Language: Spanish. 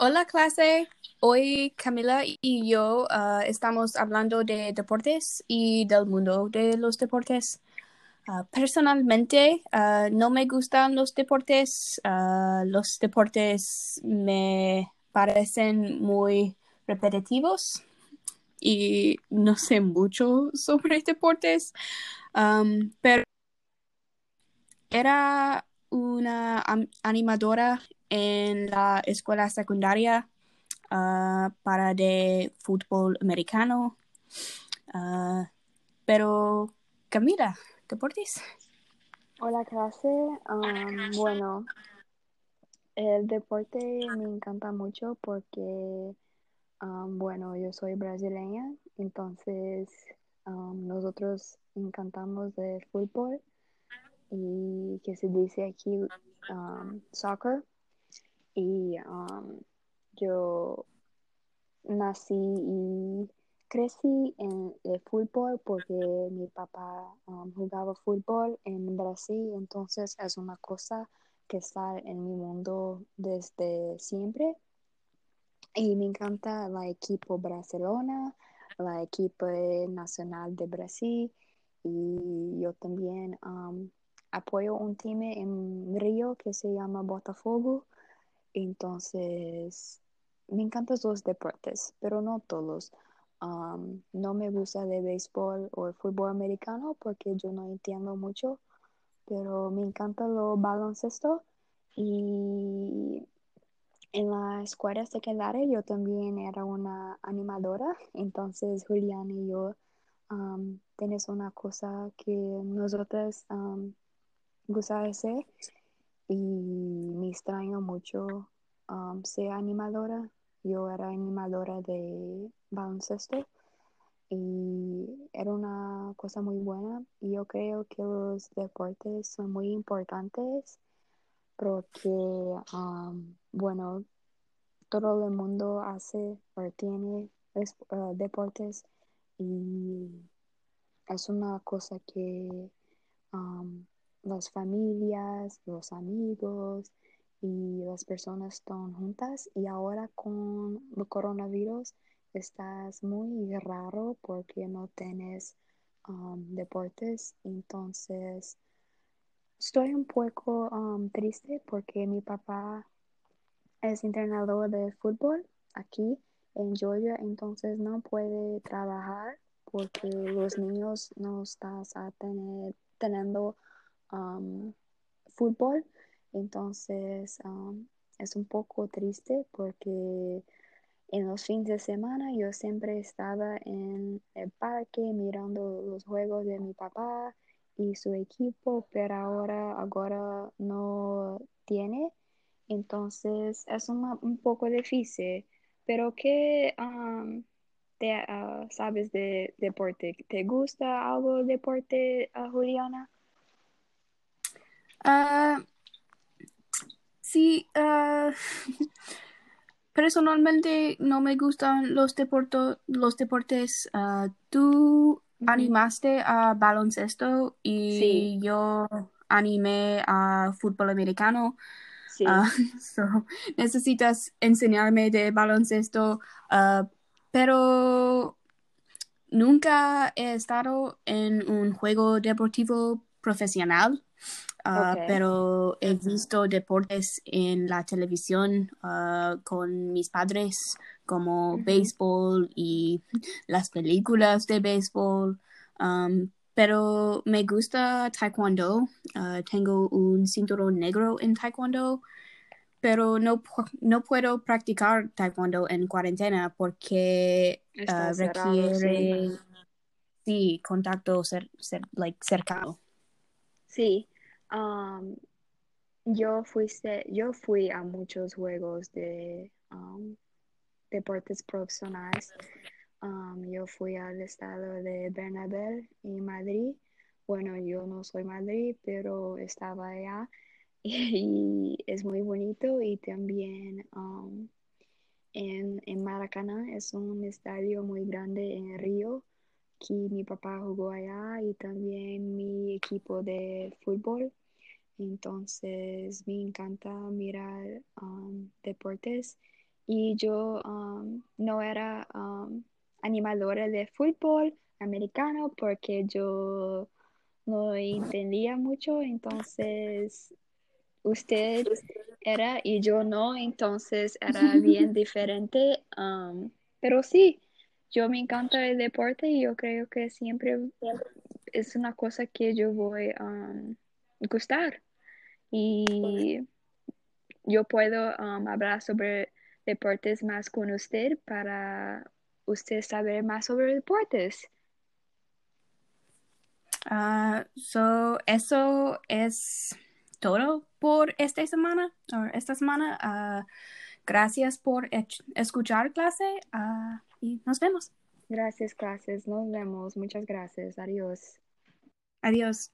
Hola clase, hoy Camila y yo uh, estamos hablando de deportes y del mundo de los deportes. Uh, personalmente, uh, no me gustan los deportes. los deportes me parecen muy repetitivos y no sé mucho sobre deportes, pero era una animadora en la escuela secundaria uh, para de fútbol americano. Uh, pero Camila, deportes. Hola clase, bueno, el deporte me encanta mucho porque, bueno, yo soy brasileña, entonces nosotros encantamos de fútbol y que se dice aquí soccer y yo nací y crecí en el fútbol porque mi papá jugaba fútbol en Brasil, entonces es una cosa que está en mi mundo desde siempre. Y me encanta la equipo Barcelona, la equipo nacional de Brasil y yo también apoyo un team en Río que se llama Botafogo. Entonces, me encantan los deportes, pero no todos. no me gusta de béisbol o el fútbol americano porque yo no entiendo mucho, pero me encanta lo baloncesto y en la escuela secundaria yo también era una animadora, entonces Julián y yo um, tenemos una cosa que nosotros um, gusta hacer y me extraño mucho ser animadora. Yo era animadora de baloncesto y era una cosa muy buena y yo creo que los deportes son muy importantes porque, bueno, todo el mundo hace o tiene uh, deportes y es una cosa que las familias, los amigos y las personas están juntas. Y ahora con el coronavirus estás muy raro porque no tienes deportes. Entonces estoy un poco triste porque mi papá es entrenador de fútbol aquí en Georgia entonces no puede trabajar porque los niños no están teniendo fútbol. Entonces es un poco triste porque en los fines de semana yo siempre estaba en el parque mirando los juegos de mi papá y su equipo, pero ahora, ahora no tiene. Entonces es un poco difícil. Pero ¿qué te, ah, sabes de deporte? ¿Te gusta algo de deporte, uh, Juliana? Uh, sí, uh, personalmente no me gustan los, los deportes. Uh, tú animaste a baloncesto y yo animé a fútbol americano. Sí. necesitas enseñarme de baloncesto, pero nunca he estado en un juego deportivo profesional. Ah, pero he visto deportes en la televisión ah, con mis padres como béisbol y las películas de béisbol. pero me gusta taekwondo. Ah, tengo un cinturón negro en taekwondo, pero no, no puedo practicar taekwondo en cuarentena porque requiere sí. contacto like, cercano. Sí, yo, fuiste, yo fui a muchos juegos de deportes profesionales. yo fui al estado de Bernabéu en Madrid. Bueno, yo no soy Madrid, pero estaba allá y, es muy bonito y también en, en Maracaná es un estadio muy grande en Río que mi papá jugó allá y también mi equipo de fútbol. Entonces me encanta mirar um, deportes. Y yo no era animadora de fútbol americano porque yo no entendía mucho, entonces usted era y yo no, entonces era bien diferente, pero sí, yo me encanta el deporte y yo creo que siempre es una cosa que yo voy a gustar y yo puedo hablar sobre deportes más con usted para usted saber más sobre deportes. Ah, so, eso es todo por esta semana. esta semana. Ah, gracias por escuchar clase ah, y nos vemos. Gracias, clases. Nos vemos. Muchas gracias. Adiós. Adiós.